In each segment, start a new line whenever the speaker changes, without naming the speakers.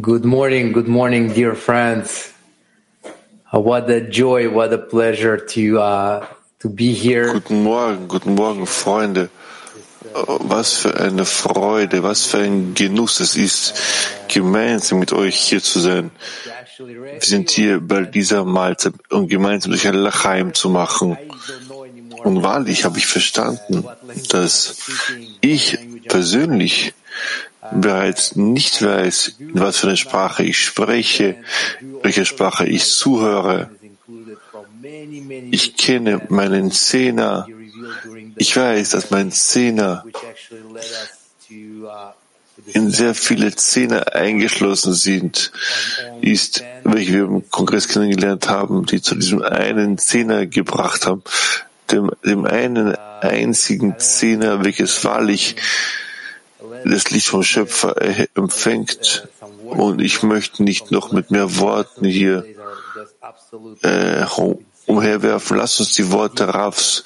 Good morning, good morning, dear friends. Uh, what a joy, what a pleasure to uh, to be here.
Guten Morgen, guten Morgen, Freunde. Was für eine Freude, was für ein Genuss es ist, gemeinsam mit euch hier zu sein. Wir sind hier bei dieser Mahlzeit, um gemeinsam durch ein Lachaim zu machen. Und wahrlich habe ich verstanden, dass ich persönlich bereits nicht weiß, in was für eine Sprache ich spreche, welche Sprache ich zuhöre. Ich kenne meinen Zehner. Ich weiß, dass mein Zehner in sehr viele Zehner eingeschlossen sind, ist, welche wir im Kongress kennengelernt haben, die zu diesem einen Zehner gebracht haben, dem, dem einen einzigen Zehner, welches wahrlich das Licht vom Schöpfer empfängt. Und ich möchte nicht noch mit mehr Worten hier äh, umherwerfen. Lass uns die Worte Rafs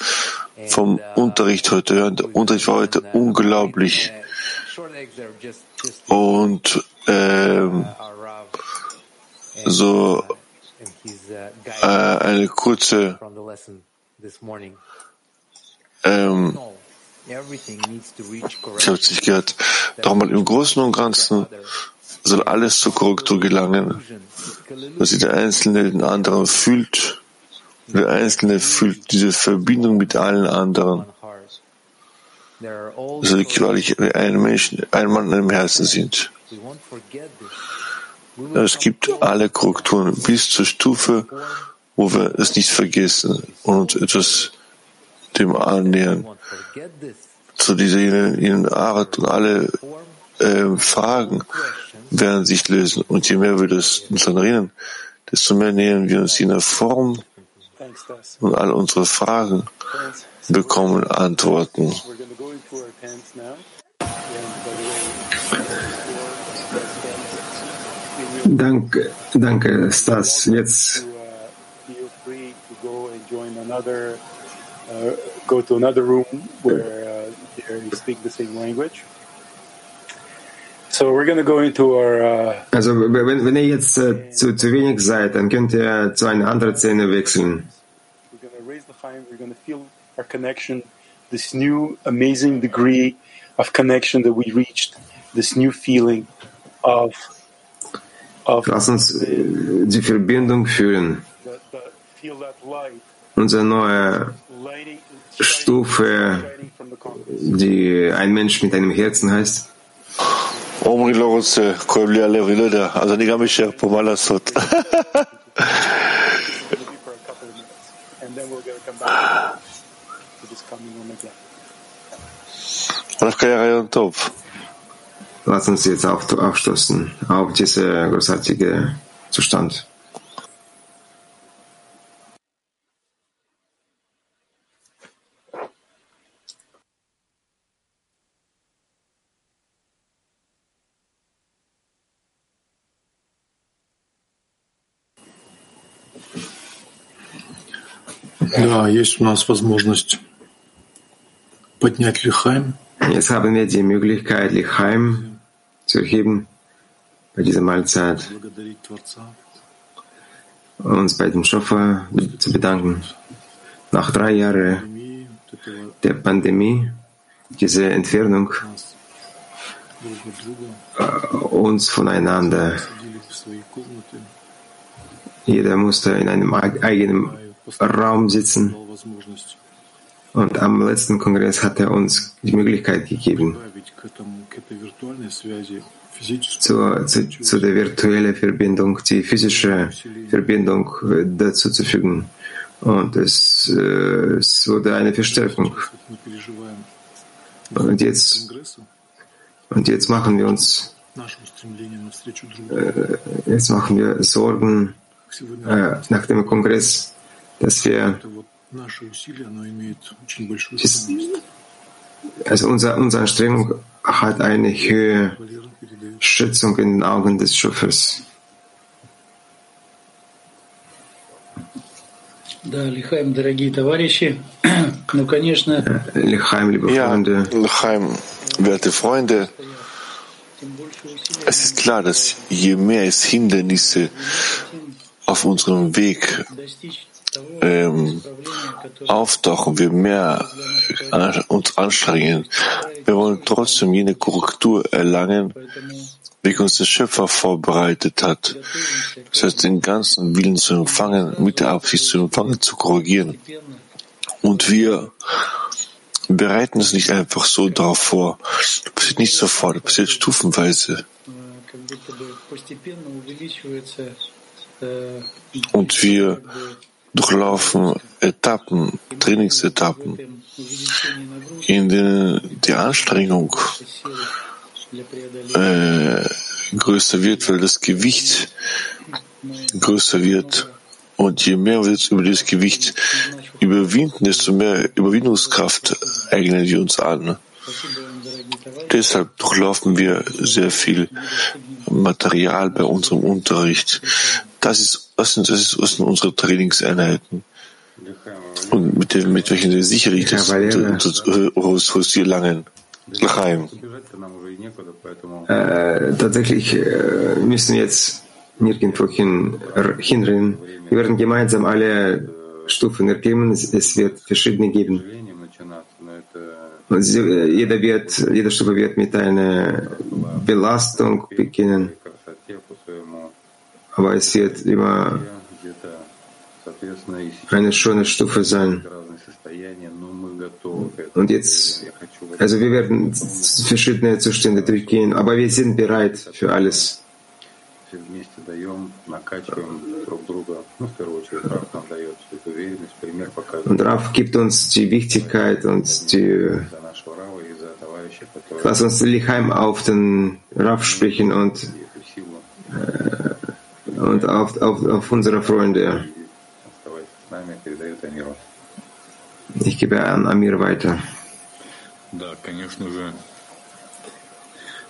vom Unterricht heute hören. Der Unterricht war heute unglaublich. Und ähm, so äh, eine kurze ähm, ich habe es nicht gehört. Doch mal im Großen und Ganzen soll alles zur Korrektur gelangen, dass der Einzelne den anderen fühlt. Der Einzelne fühlt diese Verbindung mit allen anderen. Also weil ich ein Mensch, ein Mann in einem Herzen sind. Es gibt alle Korrekturen bis zur Stufe, wo wir es nicht vergessen und etwas dem annähern. Zu dieser ihren Art und alle äh, Fragen werden sich lösen. Und je mehr wir das uns daran erinnern, desto mehr nähern wir uns in der Form und all unsere Fragen bekommen Antworten.
Danke, danke, Stas. Jetzt
uh, go to another room where uh, they speak the same language. So we're going to go into our. Uh,
also wenn, wenn ihr jetzt zu, zu wenig seid, dann könnt ihr zu einer anderen Szene wechseln.
we're going to raise the Chaim. We're going to feel our connection, this new amazing degree of connection that we reached, this new feeling of. of
Lass uns äh, die Verbindung fühlen.
the, the, feel that light,
Unsere neue
lighting,
Stufe,
shining from the compass.
die ein Mensch mit einem Herzen heißt.
עומרי לא רוצה, כואב לי הלב, אני לא יודע, אז אני גם אשאר פה, מה לעשות?
It's going to be for a couple of minutes, and then we're going to come back to this coming room again.
דווקא היה רעיון טוב.
Lass uns jetzt auf, aufstoßen auf diese großartige Zustand.
есть у нас возможность поднять лихайм.
Jetzt haben wir die Möglichkeit, Lichheim zu erheben bei dieser Mahlzeit,
Благодарить Творца.
uns bei dem Schöpfer zu bedanken. Nach drei Jahren
Пандемии, вот этого
der Pandemie, diese Entfernung
нас друг от друга
äh, uns voneinander.
садили в свои комнаты,
Jeder musste in einem eig- eigenen Raum sitzen. Und am letzten Kongress hat er uns die Möglichkeit gegeben, zu, zu, zu der virtuellen Verbindung, die physische Verbindung äh, dazu zu fügen. Und es, äh, es wurde eine Verstärkung. Und jetzt, und jetzt machen wir uns,
äh,
jetzt machen wir Sorgen nach dem Kongress dass wir,
это вот наше усилие, оно имеет очень большую
Физ-
ценность.
also unser, unsere Anstrengung hat eine höhere
Валера передает
Schätzung in den Augen des Schöpfers.
Да, Лихаем, дорогие товарищи. Ну, конечно,
Lichaim, liebe
Ja,
Freunde,
Chaim, werte Freunde, Es ist klar, dass je mehr es Hindernisse auf unserem Weg ähm, auftauchen, wir mehr an, uns anstrengen. Wir wollen trotzdem jene Korrektur erlangen, wie uns der Schöpfer vorbereitet hat. Das heißt, den ganzen Willen zu empfangen, mit der Absicht zu empfangen, zu korrigieren. Und wir bereiten es nicht einfach so darauf vor. Das passiert nicht sofort, das passiert stufenweise. Und wir durchlaufen Etappen, Trainingsetappen, in denen die Anstrengung äh, größer wird, weil das Gewicht größer wird. Und je mehr wir jetzt über das Gewicht überwinden, desto mehr Überwindungskraft eignen wir uns an. Deshalb durchlaufen wir sehr viel Material bei unserem Unterricht. Das ist, das sind, das sind unsere Trainingseinheiten. Und mit, dem, mit welchen sicherlich das hier langen. Lachaim.
Äh, tatsächlich äh, müssen wir jetzt nirgendwo hin, hinrennen. Wir werden gemeinsam alle Stufen erklimmen. Es, es wird verschiedene geben. Und sie, jeder, wird, jede Stufe wird mit einer Belastung beginnen. Aber es wird immer eine schöne Stufe sein. Und jetzt, also wir werden verschiedene Zustände durchgehen, aber wir sind bereit für alles. Und Raf gibt uns die Wichtigkeit und die, lass uns Lichheim auf den Raf sprechen und, äh, und auf, auf, auf unsere Freunde. Ich gebe an Amir weiter.
Да, конечно же,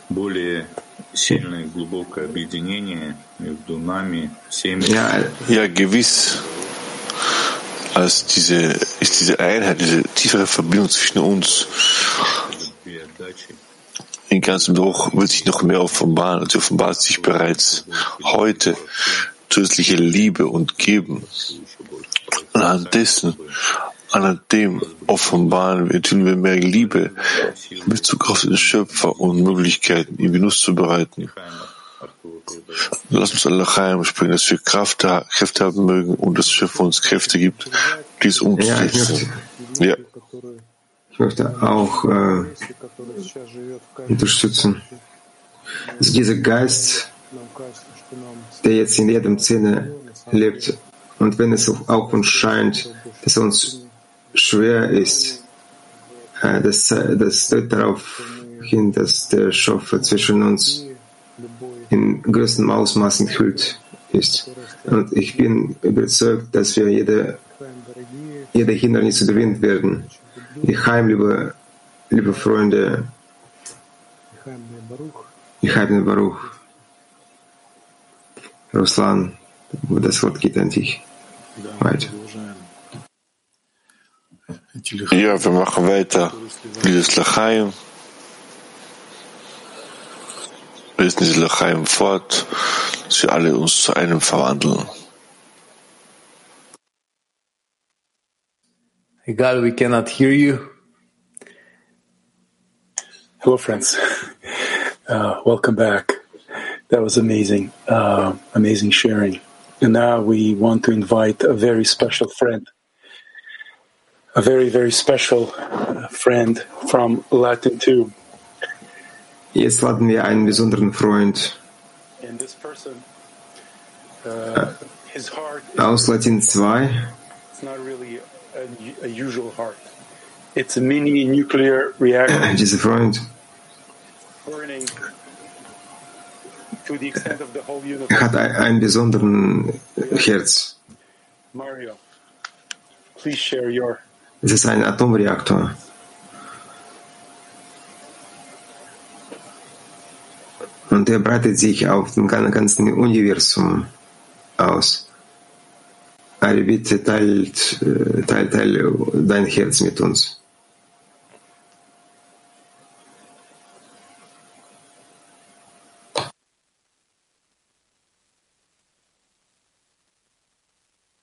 более сильное глубокое объединение между нами, всеми.
Ja, ja gewiss. Als diese, ist diese Einheit, diese tiefere Verbindung zwischen uns. In ganzem Bruch wird sich noch mehr offenbaren und sie offenbart sich bereits heute zusätzliche Liebe und Geben. Und an dessen an dem offenbaren wir, tun wir mehr Liebe in Bezug auf den Schöpfer und Möglichkeiten, ihm Genuss zu bereiten. Lass uns Allah Chaim springen, dass wir Kraft, Kräfte haben mögen und dass Schöpfer uns Kräfte gibt, dies umzusetzen.
Ja, möchte, auch äh, unterstützen. Also dieser Geist, der jetzt in jedem Zähne lebt, und wenn es auch uns scheint, dass er uns schwer ist. Äh, das, das deutet darauf hin, dass der Schöpfer zwischen uns in größtem Ausmaß enthüllt ist. Und ich bin überzeugt, dass wir jede, jede Hindernis überwinden werden. Ich heim, liebe, liebe Freunde, ich heim Baruch. Ruslan, das Wort geht an dich. Weiter.
Ja, wir machen weiter. Dieses Lachaim. Wir lesen dieses Lachaim fort, dass wir alle uns zu einem verwandeln.
Egal, we cannot hear you.
Hello, friends. Uh, welcome back. That was amazing, uh, amazing sharing. And now we want to invite a very special friend a very, very special uh, friend from Latin 2.
Jetzt laden wir einen besonderen Freund
And this person, uh, his heart
aus Latin 2.
It's not really
Dieser Freund hat ein- einen besonderen Herz.
Mario, please share your
Es ist ein Atomreaktor. Und er breitet sich auf dem gan- ganzen Universum aus. Bitte teilt, teilt, teilt dein Herz mit uns.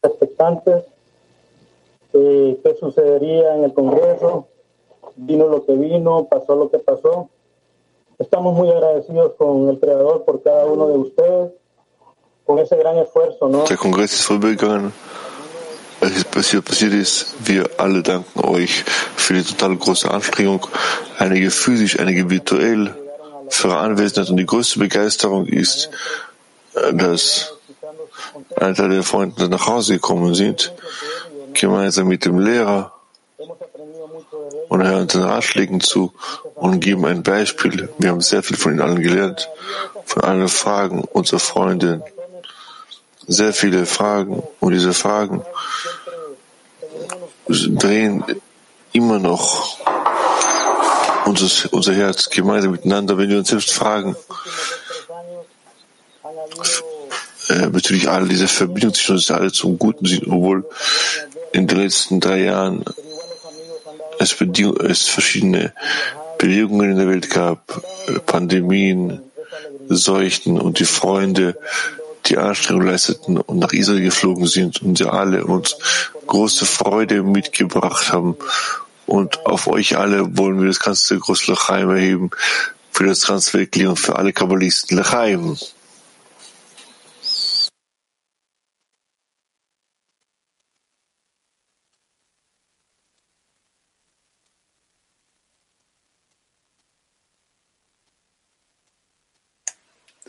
expectantes eh, qué sucedería en el Congreso. Vino lo que vino, pasó lo que pasó. Estamos muy agradecidos con el Creador por cada uno de ustedes
Der Kongress ist vorübergegangen. Was passiert, passiert ist, wir alle danken euch für die total große Anstrengung, einige physisch, einige virtuell, für eure Anwesenheit. Und die größte Begeisterung ist, äh, dass ein Teil der Freunde nach Hause gekommen sind, gemeinsam mit dem Lehrer und hören den Ratschlägen zu und geben ein Beispiel. Wir haben sehr viel von ihnen allen gelernt, von allen Fragen unserer Freundin. Sehr viele Fragen und diese Fragen drehen immer noch unser, unser Herz gemeinsam miteinander, wenn wir uns selbst fragen, äh, bezüglich all dieser Verbindung zwischen uns alle zum Guten sind, obwohl in den letzten drei Jahren es, es verschiedene Bewegungen in der Welt gab, äh, Pandemien, Seuchen und die Freunde, die Anstrengung leisteten und nach Israel geflogen sind und sie alle uns große Freude mitgebracht haben. Und auf euch alle wollen wir das ganze große Lachaim erheben für das Transweltliche und für alle Kabbalisten. Lachaim.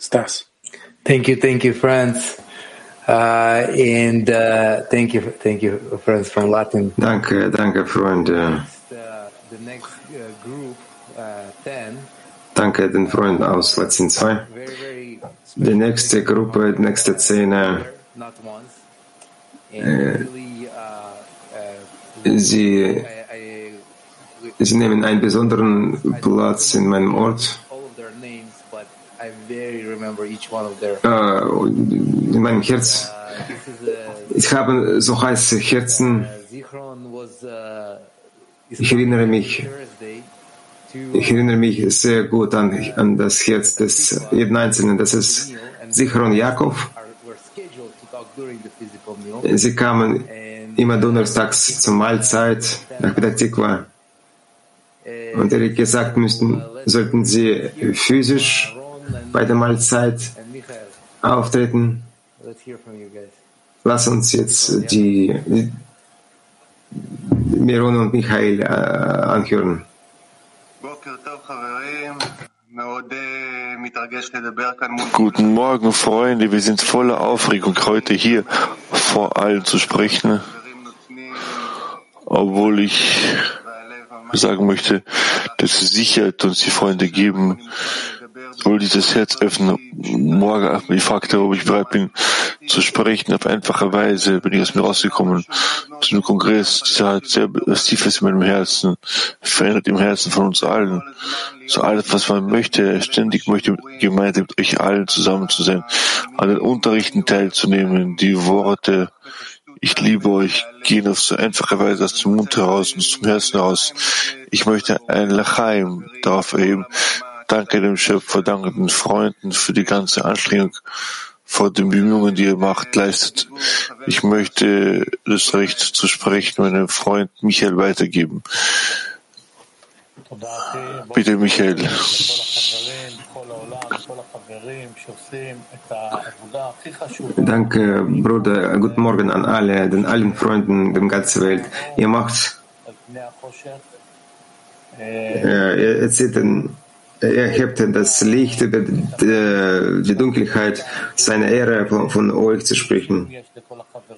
Stas.
Thank you, thank you, friends. Uh, and uh, thank you, thank you, friends from Latin.
Danke, danke, Freunde.
The, the next uh, group, uh, 10,
Danke den Freunden aus Latin 2.
very, very
Die nächste Gruppe, die nächste Szene,
not once. And really, uh, uh,
sie, sie nehmen einen besonderen Platz in meinem Ort. Äh, in meinem Herz. Ich habe so heiße Herzen. Ich erinnere mich, ich erinnere mich sehr gut an, an das Herz des jeden Einzelnen. Das ist Sichron
meal.
Sie kamen immer donnerstags zur Mahlzeit nach Petah Tikva. Und ehrlich gesagt müssten, sollten sie physisch bei der Mahlzeit auftreten. Lass uns jetzt die, die Miron und Michael äh, anhören.
Guten Morgen, Freunde. Wir sind voller Aufregung, heute hier vor allen zu sprechen. Obwohl ich sagen möchte, dass Sicherheit uns die Freunde geben, will dieses Herz öffnen. Morgen, ich fragte, ob ich bereit bin zu sprechen. Auf einfache Weise bin ich aus mir rausgekommen. Zu einem Kongress, dieser hat sehr was Tiefes in meinem Herzen, verändert im Herzen von uns allen. So alles, was man möchte, ständig möchte gemeinsam mit euch allen zusammen zu sein, an den Unterrichten teilzunehmen, die Worte, ich liebe euch, gehen auf so einfache Weise aus dem Mund heraus und zum Herzen heraus. Ich möchte ein Lachaim darauf erheben, Danke dem Schöpfer, danke den Freunden für die ganze Anstrengung, vor den Bemühungen, die ihr macht, leistet. Ich möchte das Recht zu sprechen meinem Freund Michael weitergeben. Bitte, Michael.
Danke, Bruder. Guten Morgen an alle, den allen Freunden der ganzen Welt. Ihr macht, äh, ihr erzählt, den- äh, erhebt das Licht über äh, die Dunkelheit, seine Ehre von euch zu sprechen.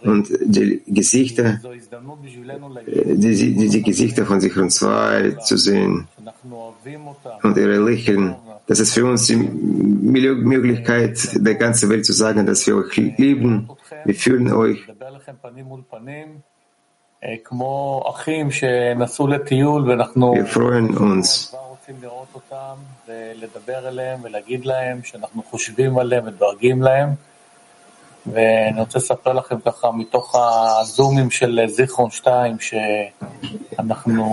Und die Gesichter, äh, die, die, die Gesichter von sicheren zwei zu sehen und ihre Lächeln. Das ist für uns die Möglichkeit, der ganzen Welt zu sagen, dass wir euch lieben, wir fühlen euch. Wir freuen uns.
כבר רוצים לראות אותם ולדבר אליהם ולהגיד להם שאנחנו חושבים עליהם ודואגים להם. ואני רוצה לספר לכם ככה מתוך הזומים של זיכרון 2 שאנחנו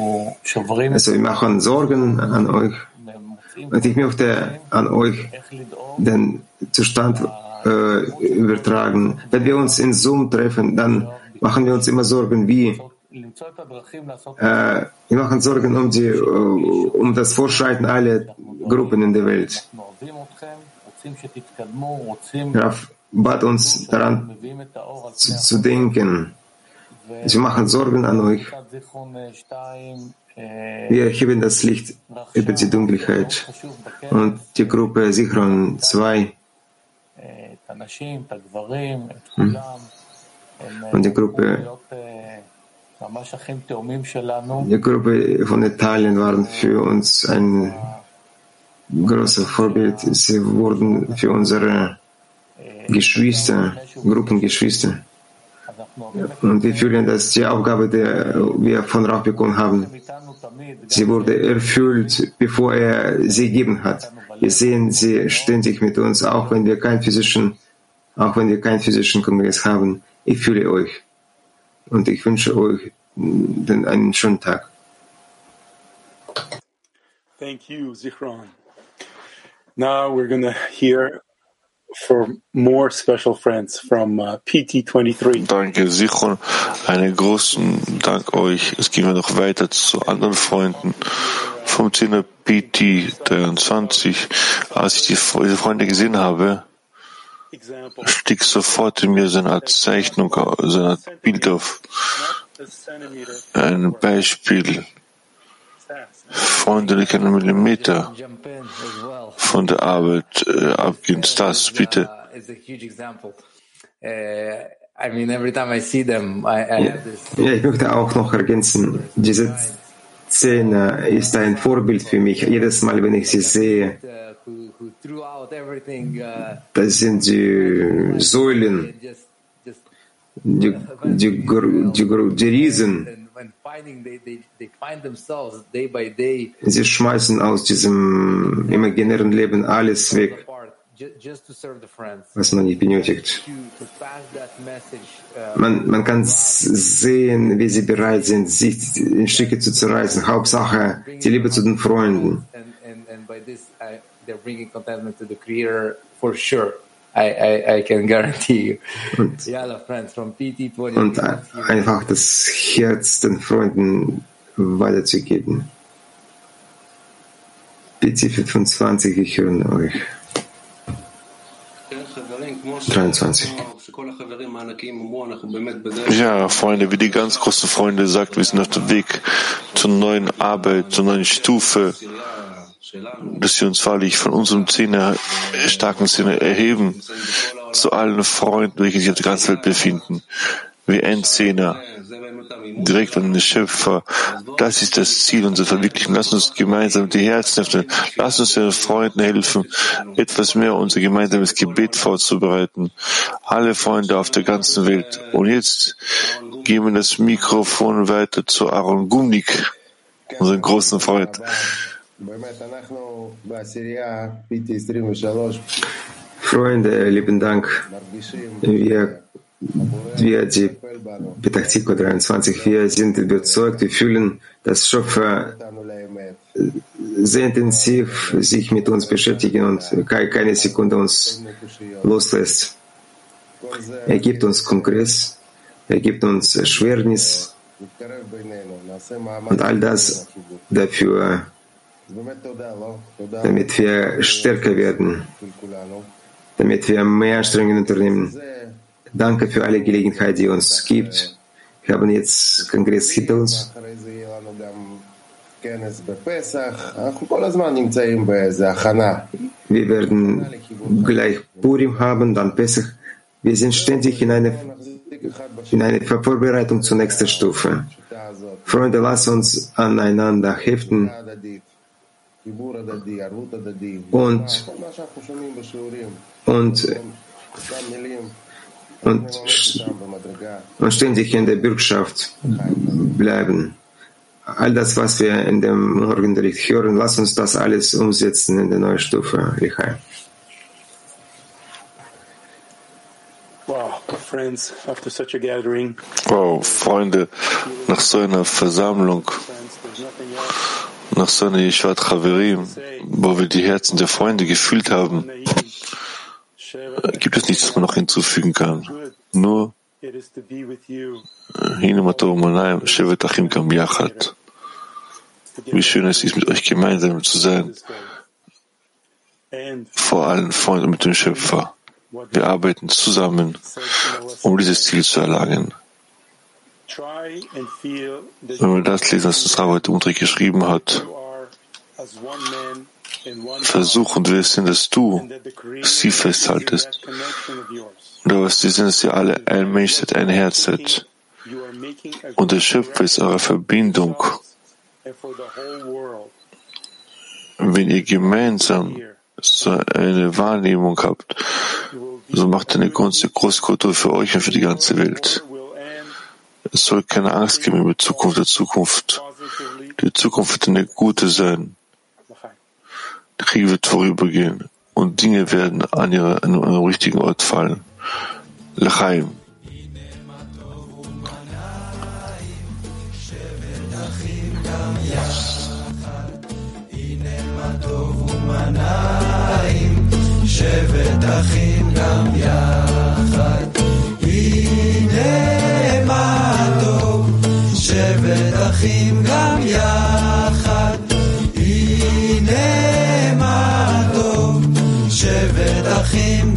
שוברים את
Also wir machen Sorgen an euch.
מוצאים
Und ich möchte an euch
איך לדאוג
den Zustand äh, übertragen. Wenn wir uns in Zoom treffen, dann machen wir uns immer Sorgen, wie äh, wir machen Sorgen um, die, äh, um das Fortschreiten aller Gruppen in der Welt. Rav bat uns daran zu, zu denken. Sie machen Sorgen an euch. Wir heben das Licht über die Dunkelheit. Und die Gruppe Sichron 2 hm. und die Gruppe die Gruppe von Italien waren für uns ein großes Vorbild. Sie wurden für unsere Geschwister, Gruppengeschwister. Und wir fühlen, dass die Aufgabe, die wir von Rauch bekommen haben, sie wurde erfüllt, bevor er sie gegeben hat. Wir sehen sie ständig mit uns, auch wenn wir keinen physischen, auch wenn wir keinen physischen Kongress haben. Ich fühle euch. Und ich wünsche euch einen schönen Tag.
Thank you, Zichron. Now we're going to hear for more special friends from uh, PT23.
Danke, Sichron. Einen großen Dank euch. Es ging noch weiter zu anderen Freunden vom 10er PT23. Als ich die, diese Freunde gesehen habe, stieg sofort in mir so eine Art Zeichnung, so eine Art Bild auf. Ein Beispiel. Freunde, die keinen Millimeter von der Arbeit äh, abgehen. Stas, bitte.
I mean, every time I see them, I, I
ja. ja, ich möchte auch noch ergänzen, diese Szene ist ein Vorbild für mich. Jedes Mal, wenn ich sie sehe, das sind die Säulen, die, die, die, die Riesen. Sie schmeißen aus diesem imaginären Leben alles weg, was man nicht benötigt. Man, man kann sehen, wie sie bereit sind, sich in Stücke zu zerreißen. Hauptsache die Liebe zu den Freunden.
I, I, I can guarantee you.
Und, und einfach das Herz den Freunden weiterzugeben. PT 25, ich höre euch. 23.
Ja, Freunde, wie die ganz großen Freunde sagt, wir sind auf dem Weg zur neuen Arbeit, zur neuen Stufe dass wir uns wahrlich von unserem Zehner, starken Zehner erheben zu allen Freunden, welche sich auf der ganzen Welt befinden, wie Endzehner, direkt an den Schöpfer. Das ist das Ziel unserer Verwirklichung. Lass uns gemeinsam die Herzen öffnen. Lass uns den Freunden helfen, etwas mehr unser gemeinsames Gebet vorzubereiten. Alle Freunde auf der ganzen Welt. Und jetzt geben wir das Mikrofon weiter zu Aaron Gumnik, unseren großen Freund.
Freunde, lieben Dank. Wir, wir die Petachtikko 23, wir sind überzeugt, wir fühlen, dass Schöpfer sehr intensiv sich mit uns beschäftigen und keine Sekunde uns loslässt. Er gibt uns Kongress, er gibt uns Erschwernis und all das dafür damit wir stärker werden, damit wir mehr Anstrengungen unternehmen. Danke für alle Gelegenheit, die uns gibt. Wir haben jetzt Kongress hinter uns. Wir werden gleich Purim haben, dann Pesach. Wir sind ständig in einer in eine Vorbereitung zur nächsten Stufe. Freunde, lass uns aneinander heften und, und, und, und ständig in der Bürgschaft bleiben. All das, was wir in dem Morgenbericht hören, lass uns das alles umsetzen in der neuen Stufe. Richai.
Wow, Freunde, nach so einer Versammlung nach Sonne Yeshuat Chaverim, wo wir die Herzen der Freunde gefühlt haben, gibt es nichts, was man noch hinzufügen kann. Nur äh, wie schön es ist, mit euch gemeinsam zu sein, vor allen Freunden mit dem Schöpfer. Wir arbeiten zusammen, um dieses Ziel zu erlangen. Wenn wir das lesen, was das Rabbi Umdreh geschrieben hat,
you are as one man in one
versuch und wissen, dass du sie festhaltest. Und was die sind, dass ihr alle ein Mensch seid, ein Herz seid. Und der Schöpfer ist eure Verbindung. Wenn ihr gemeinsam so eine Wahrnehmung habt, so macht eine große Großkultur für euch und für die ganze Welt.
will end
Es soll keine Angst geben über die Zukunft der Zukunft.
positively.
Die Zukunft wird eine gute sein.
L'chaim.
Der Krieg wird vorübergehen und Dinge werden an, ihre, an ihren richtigen Ort fallen. L'chaim.
שבט אחים גם יחד. שבט אחים גם יחד. הנה מה טוב, שבט אחים